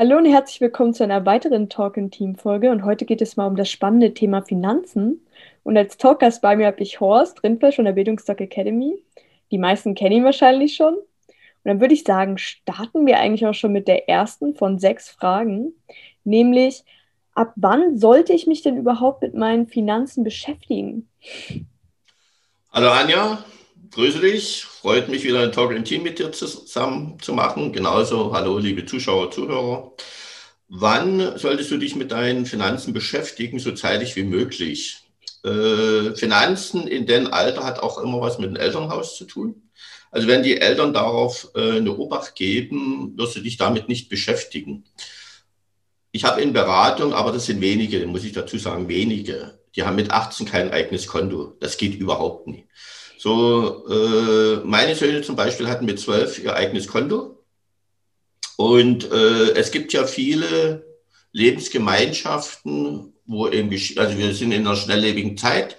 Hallo und herzlich willkommen zu einer weiteren Talk in Team Folge und heute geht es mal um das spannende Thema Finanzen und als Talkgast bei mir habe ich Horst Rindfleisch von der Bildungsdoc Academy. Die meisten kennen ihn wahrscheinlich schon. Und dann würde ich sagen, starten wir eigentlich auch schon mit der ersten von sechs Fragen, nämlich ab wann sollte ich mich denn überhaupt mit meinen Finanzen beschäftigen? Hallo Anja, grüße dich. Freut mich wieder ein Talk im Team mit dir zusammen zu machen. Genauso, hallo liebe Zuschauer, Zuhörer. Wann solltest du dich mit deinen Finanzen beschäftigen, so zeitig wie möglich? Äh, Finanzen in dem Alter hat auch immer was mit dem Elternhaus zu tun. Also wenn die Eltern darauf äh, eine Obacht geben, wirst du dich damit nicht beschäftigen. Ich habe in Beratung, aber das sind wenige, muss ich dazu sagen, wenige. Die haben mit 18 kein eigenes Konto. Das geht überhaupt nicht. So, äh, meine Söhne zum Beispiel hatten mit zwölf ihr eigenes Konto. Und äh, es gibt ja viele Lebensgemeinschaften, wo eben, also wir sind in einer schnelllebigen Zeit.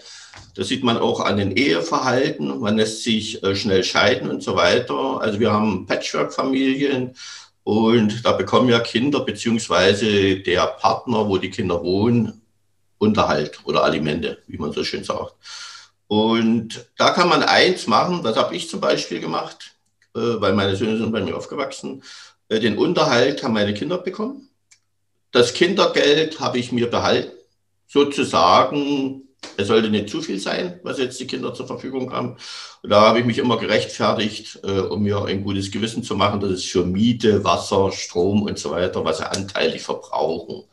Das sieht man auch an den Eheverhalten. Man lässt sich äh, schnell scheiden und so weiter. Also wir haben Patchwork-Familien und da bekommen ja Kinder beziehungsweise der Partner, wo die Kinder wohnen, Unterhalt oder Alimente, wie man so schön sagt. Und da kann man eins machen, das habe ich zum Beispiel gemacht, äh, weil meine Söhne sind bei mir aufgewachsen. Äh, den Unterhalt haben meine Kinder bekommen. Das Kindergeld habe ich mir behalten. Sozusagen, es sollte nicht zu viel sein, was jetzt die Kinder zur Verfügung haben. Und da habe ich mich immer gerechtfertigt, äh, um mir ein gutes Gewissen zu machen, dass es für Miete, Wasser, Strom und so weiter, was sie anteilig verbrauchen.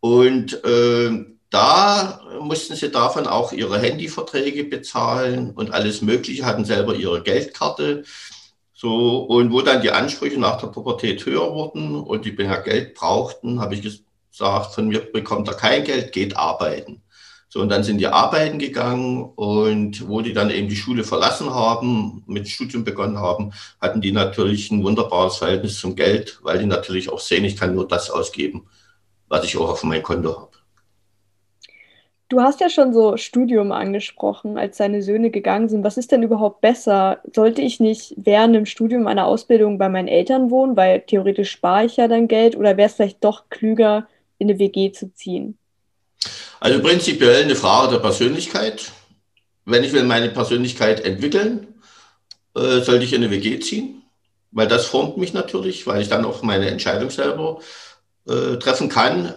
Und äh, da mussten sie davon auch ihre Handyverträge bezahlen und alles Mögliche, hatten selber ihre Geldkarte. So, und wo dann die Ansprüche nach der Pubertät höher wurden und die mehr Geld brauchten, habe ich gesagt, von mir bekommt er kein Geld, geht arbeiten. So, und dann sind die arbeiten gegangen und wo die dann eben die Schule verlassen haben, mit Studium begonnen haben, hatten die natürlich ein wunderbares Verhältnis zum Geld, weil die natürlich auch sehen, ich kann nur das ausgeben, was ich auch auf meinem Konto habe. Du hast ja schon so Studium angesprochen, als deine Söhne gegangen sind. Was ist denn überhaupt besser? Sollte ich nicht während dem Studium meiner Ausbildung bei meinen Eltern wohnen, weil theoretisch spare ich ja dann Geld, oder wäre es vielleicht doch klüger, in eine WG zu ziehen? Also prinzipiell eine Frage der Persönlichkeit. Wenn ich will meine Persönlichkeit entwickeln, äh, sollte ich in eine WG ziehen, weil das formt mich natürlich, weil ich dann auch meine Entscheidung selber äh, treffen kann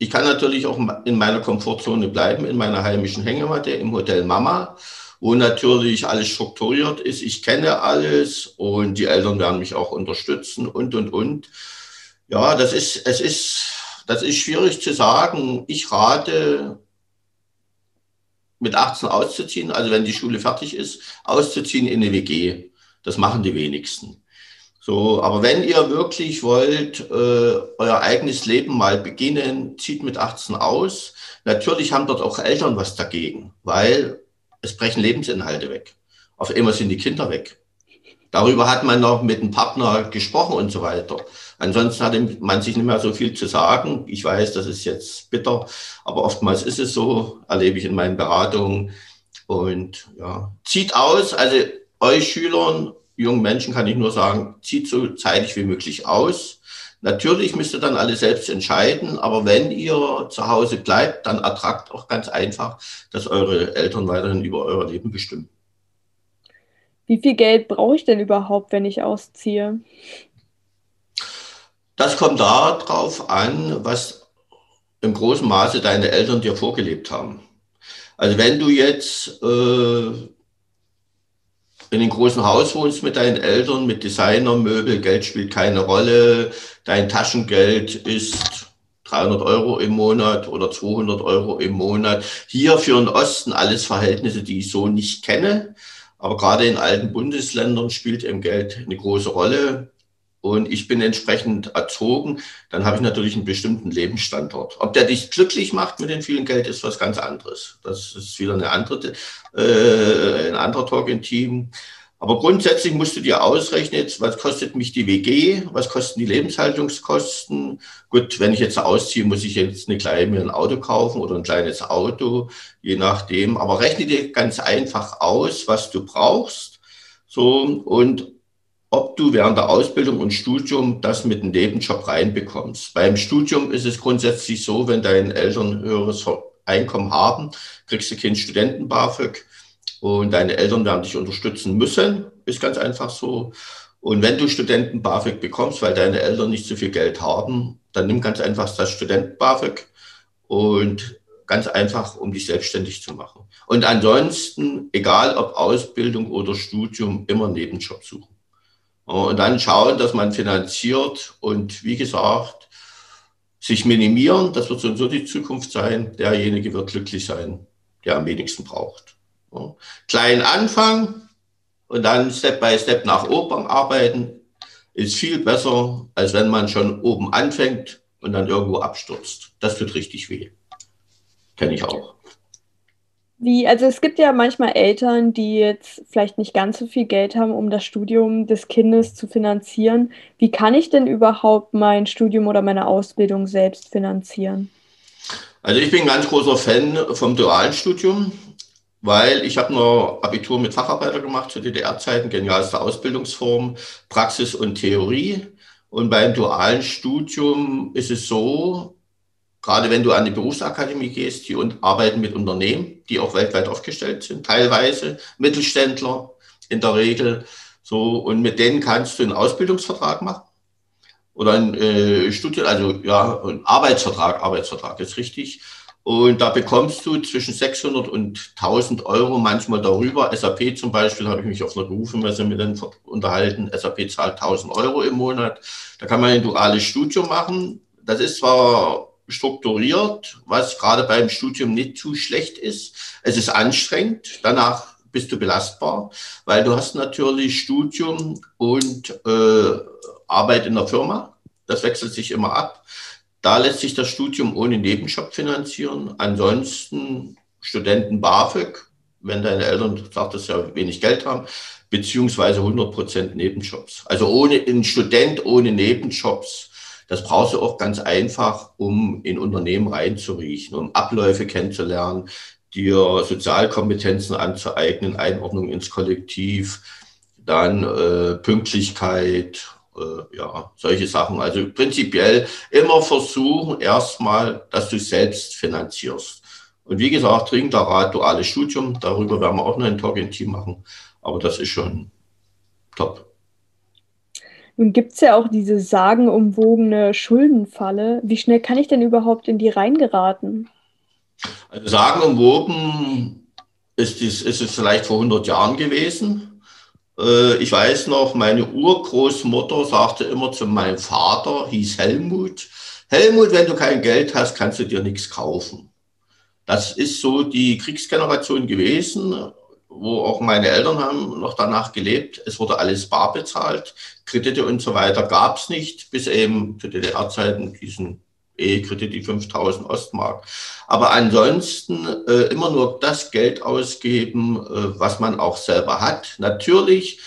ich kann natürlich auch in meiner Komfortzone bleiben, in meiner heimischen Hängematte im Hotel Mama, wo natürlich alles strukturiert ist. Ich kenne alles und die Eltern werden mich auch unterstützen und, und, und. Ja, das ist, es ist, das ist schwierig zu sagen. Ich rate, mit 18 auszuziehen, also wenn die Schule fertig ist, auszuziehen in eine WG. Das machen die wenigsten. So, aber wenn ihr wirklich wollt, äh, euer eigenes Leben mal beginnen, zieht mit 18 aus. Natürlich haben dort auch Eltern was dagegen, weil es brechen Lebensinhalte weg. Auf einmal sind die Kinder weg. Darüber hat man noch mit dem Partner gesprochen und so weiter. Ansonsten hatte man sich nicht mehr so viel zu sagen. Ich weiß, das ist jetzt bitter, aber oftmals ist es so, erlebe ich in meinen Beratungen. Und ja, zieht aus, also euch Schülern jungen Menschen kann ich nur sagen, zieht so zeitig wie möglich aus. Natürlich müsst ihr dann alle selbst entscheiden, aber wenn ihr zu Hause bleibt, dann ertragt auch ganz einfach, dass eure Eltern weiterhin über euer Leben bestimmen. Wie viel Geld brauche ich denn überhaupt, wenn ich ausziehe? Das kommt darauf an, was im großen Maße deine Eltern dir vorgelebt haben. Also wenn du jetzt äh, in einem großen Haus wohnst mit deinen Eltern, mit Designermöbel, Geld spielt keine Rolle, dein Taschengeld ist 300 Euro im Monat oder 200 Euro im Monat. Hier für den Osten alles Verhältnisse, die ich so nicht kenne. Aber gerade in alten Bundesländern spielt eben Geld eine große Rolle. Und ich bin entsprechend erzogen, dann habe ich natürlich einen bestimmten Lebensstandort. Ob der dich glücklich macht mit dem vielen Geld, ist was ganz anderes. Das ist wieder eine andere, äh, ein anderer Talk im Team. Aber grundsätzlich musst du dir ausrechnen, was kostet mich die WG, was kosten die Lebenshaltungskosten. Gut, wenn ich jetzt ausziehe, muss ich jetzt eine kleine, mir ein Auto kaufen oder ein kleines Auto, je nachdem. Aber rechne dir ganz einfach aus, was du brauchst. So, und ob du während der Ausbildung und Studium das mit einem Nebenjob reinbekommst. Beim Studium ist es grundsätzlich so, wenn deine Eltern höheres Einkommen haben, kriegst du kein Studenten-BAföG und deine Eltern werden dich unterstützen müssen, ist ganz einfach so. Und wenn du Studenten-BAföG bekommst, weil deine Eltern nicht so viel Geld haben, dann nimm ganz einfach das Studenten-BAföG und ganz einfach, um dich selbstständig zu machen. Und ansonsten, egal ob Ausbildung oder Studium, immer Nebenjob suchen. Und dann schauen, dass man finanziert und wie gesagt, sich minimieren, das wird so und so die Zukunft sein. Derjenige wird glücklich sein, der am wenigsten braucht. Klein Anfang und dann Step by Step nach oben arbeiten, ist viel besser, als wenn man schon oben anfängt und dann irgendwo abstürzt. Das tut richtig weh. Kenne ich auch. Wie, also es gibt ja manchmal Eltern, die jetzt vielleicht nicht ganz so viel Geld haben, um das Studium des Kindes zu finanzieren. Wie kann ich denn überhaupt mein Studium oder meine Ausbildung selbst finanzieren? Also ich bin ein ganz großer Fan vom dualen Studium, weil ich habe nur Abitur mit Facharbeiter gemacht zu DDR-Zeiten, genialste Ausbildungsform, Praxis und Theorie. Und beim dualen Studium ist es so, Gerade wenn du an die Berufsakademie gehst, die arbeiten mit Unternehmen, die auch weltweit aufgestellt sind, teilweise Mittelständler in der Regel. So, und mit denen kannst du einen Ausbildungsvertrag machen oder einen äh, Studien, also ja, einen Arbeitsvertrag, Arbeitsvertrag ist richtig. Und da bekommst du zwischen 600 und 1000 Euro, manchmal darüber. SAP zum Beispiel, habe ich mich auf einer Berufemesse mit denen unterhalten. SAP zahlt 1000 Euro im Monat. Da kann man ein duales Studium machen. Das ist zwar strukturiert, was gerade beim Studium nicht zu schlecht ist. Es ist anstrengend, danach bist du belastbar, weil du hast natürlich Studium und äh, Arbeit in der Firma. Das wechselt sich immer ab. Da lässt sich das Studium ohne Nebenjob finanzieren. Ansonsten Studenten BAföG, wenn deine Eltern, sagt das ja, wenig Geld haben, beziehungsweise 100 Prozent Nebenjobs. Also ohne ein Student ohne Nebenjobs das brauchst du auch ganz einfach, um in Unternehmen reinzuriechen, um Abläufe kennenzulernen, dir Sozialkompetenzen anzueignen, Einordnung ins Kollektiv, dann äh, Pünktlichkeit, äh, ja, solche Sachen. Also prinzipiell immer versuchen erstmal, dass du selbst finanzierst. Und wie gesagt, dringender Rat, duales Studium, darüber werden wir auch noch ein Talk im Team machen, aber das ist schon top. Nun gibt es ja auch diese sagenumwogene Schuldenfalle. Wie schnell kann ich denn überhaupt in die reingeraten? Also sagenumwogen ist, ist, ist es vielleicht vor 100 Jahren gewesen. Äh, ich weiß noch, meine Urgroßmutter sagte immer zu meinem Vater, hieß Helmut, Helmut, wenn du kein Geld hast, kannst du dir nichts kaufen. Das ist so die Kriegsgeneration gewesen wo auch meine Eltern haben noch danach gelebt. Es wurde alles bar bezahlt. Kredite und so weiter gab es nicht, bis eben zu DDR-Zeiten diesen E-Kredit, die 5000 Ostmark. Aber ansonsten äh, immer nur das Geld ausgeben, äh, was man auch selber hat. Natürlich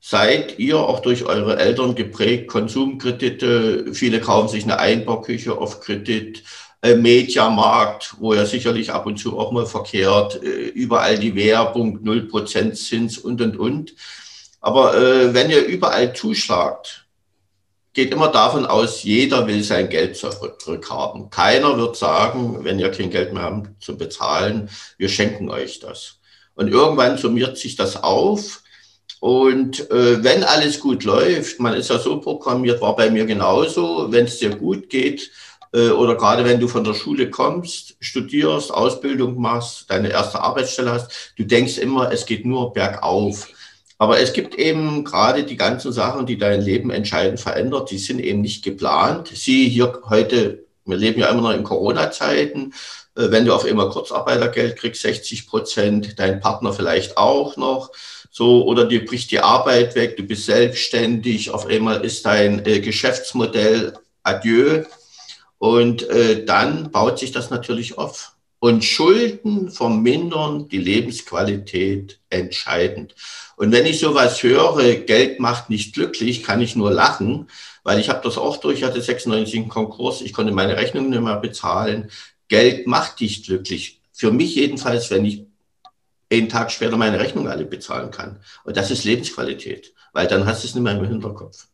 seid ihr auch durch eure Eltern geprägt, Konsumkredite. Viele kaufen sich eine Einbauküche auf Kredit. Äh, Mediamarkt, wo er sicherlich ab und zu auch mal verkehrt, äh, überall die Werbung, 0% Zins und, und, und. Aber äh, wenn ihr überall zuschlagt, geht immer davon aus, jeder will sein Geld zurückhaben. Keiner wird sagen, wenn ihr kein Geld mehr habt zu bezahlen, wir schenken euch das. Und irgendwann summiert sich das auf. Und äh, wenn alles gut läuft, man ist ja so programmiert, war bei mir genauso, wenn es dir gut geht, oder gerade wenn du von der Schule kommst, studierst, Ausbildung machst, deine erste Arbeitsstelle hast, du denkst immer, es geht nur bergauf. Aber es gibt eben gerade die ganzen Sachen, die dein Leben entscheidend verändert, die sind eben nicht geplant. Sie hier heute, wir leben ja immer noch in Corona-Zeiten, äh, wenn du auf immer Kurzarbeitergeld kriegst, 60 Prozent, dein Partner vielleicht auch noch, So, oder dir bricht die Arbeit weg, du bist selbstständig, auf einmal ist dein äh, Geschäftsmodell adieu. Und äh, dann baut sich das natürlich auf. Und Schulden vermindern die Lebensqualität entscheidend. Und wenn ich sowas höre, Geld macht nicht glücklich, kann ich nur lachen, weil ich habe das auch durch, ich hatte 96 einen Konkurs, ich konnte meine Rechnungen nicht mehr bezahlen. Geld macht dich glücklich. Für mich jedenfalls, wenn ich einen Tag später meine Rechnung alle bezahlen kann. Und das ist Lebensqualität, weil dann hast du es nicht mehr im Hinterkopf.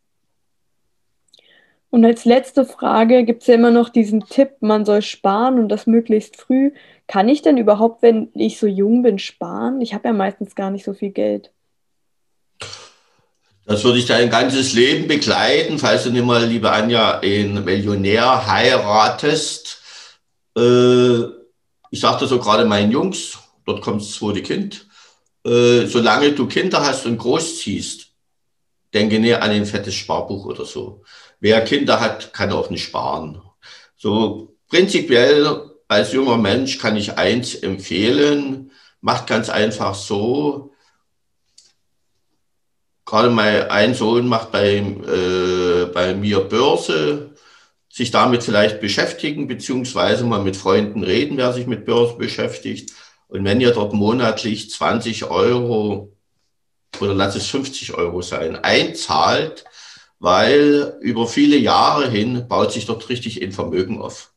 Und als letzte Frage gibt es ja immer noch diesen Tipp, man soll sparen und das möglichst früh. Kann ich denn überhaupt, wenn ich so jung bin, sparen? Ich habe ja meistens gar nicht so viel Geld. Das würde ich dein ganzes Leben begleiten, falls du nicht mal, liebe Anja, einen Millionär heiratest. Äh, ich sagte so gerade meinen Jungs, dort kommt das zweite Kind. Äh, solange du Kinder hast und großziehst, denke nicht an ein fettes Sparbuch oder so. Wer Kinder hat, kann auch nicht sparen. So prinzipiell als junger Mensch kann ich eins empfehlen. Macht ganz einfach so. Gerade mein ein Sohn macht bei, äh, bei mir Börse, sich damit vielleicht beschäftigen, beziehungsweise mal mit Freunden reden, wer sich mit Börse beschäftigt. Und wenn ihr dort monatlich 20 Euro oder lass es 50 Euro sein, einzahlt, weil über viele Jahre hin baut sich dort richtig ein Vermögen auf.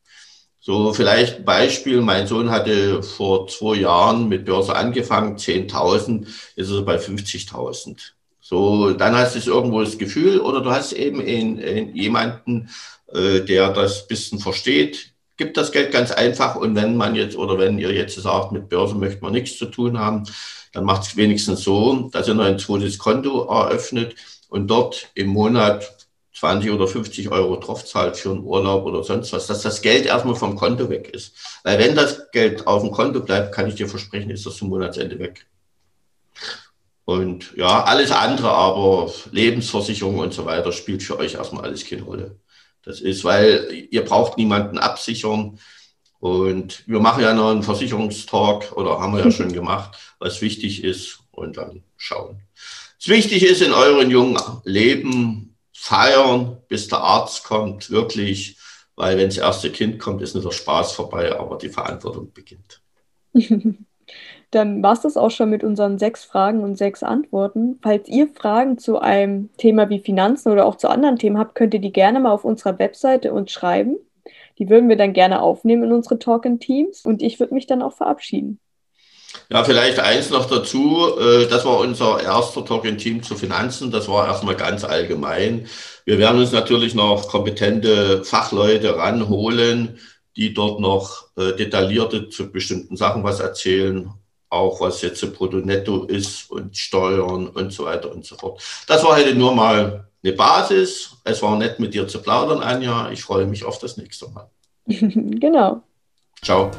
So vielleicht ein Beispiel, mein Sohn hatte vor zwei Jahren mit Börse angefangen, 10.000, ist er bei 50.000. So, dann hast du irgendwo das Gefühl oder du hast eben einen, einen, jemanden, äh, der das bisschen versteht, gibt das Geld ganz einfach und wenn man jetzt oder wenn ihr jetzt sagt, mit Börse möchte man nichts zu tun haben, dann macht es wenigstens so, dass ihr noch ein zweites Konto eröffnet und dort im Monat 20 oder 50 Euro drauf zahlt für einen Urlaub oder sonst was, dass das Geld erstmal vom Konto weg ist. Weil wenn das Geld auf dem Konto bleibt, kann ich dir versprechen, ist das zum Monatsende weg. Und ja, alles andere, aber Lebensversicherung und so weiter spielt für euch erstmal alles keine Rolle. Das ist, weil ihr braucht niemanden absichern. Und wir machen ja noch einen Versicherungstalk oder haben wir ja schon gemacht, was wichtig ist und dann schauen. Wichtig ist in euren jungen Leben, feiern, bis der Arzt kommt, wirklich, weil wenn das erste Kind kommt, ist nicht der Spaß vorbei, aber die Verantwortung beginnt. Dann war es das auch schon mit unseren sechs Fragen und sechs Antworten. Falls ihr Fragen zu einem Thema wie Finanzen oder auch zu anderen Themen habt, könnt ihr die gerne mal auf unserer Webseite uns schreiben. Die würden wir dann gerne aufnehmen in unsere Talk-in-Teams und ich würde mich dann auch verabschieden. Ja, vielleicht eins noch dazu. Äh, das war unser erster Talk in Team zu Finanzen. Das war erstmal ganz allgemein. Wir werden uns natürlich noch kompetente Fachleute ranholen, die dort noch äh, detaillierte zu bestimmten Sachen was erzählen. Auch was jetzt Brutto Netto ist und Steuern und so weiter und so fort. Das war heute nur mal eine Basis. Es war nett mit dir zu plaudern, Anja. Ich freue mich auf das nächste Mal. genau. Ciao.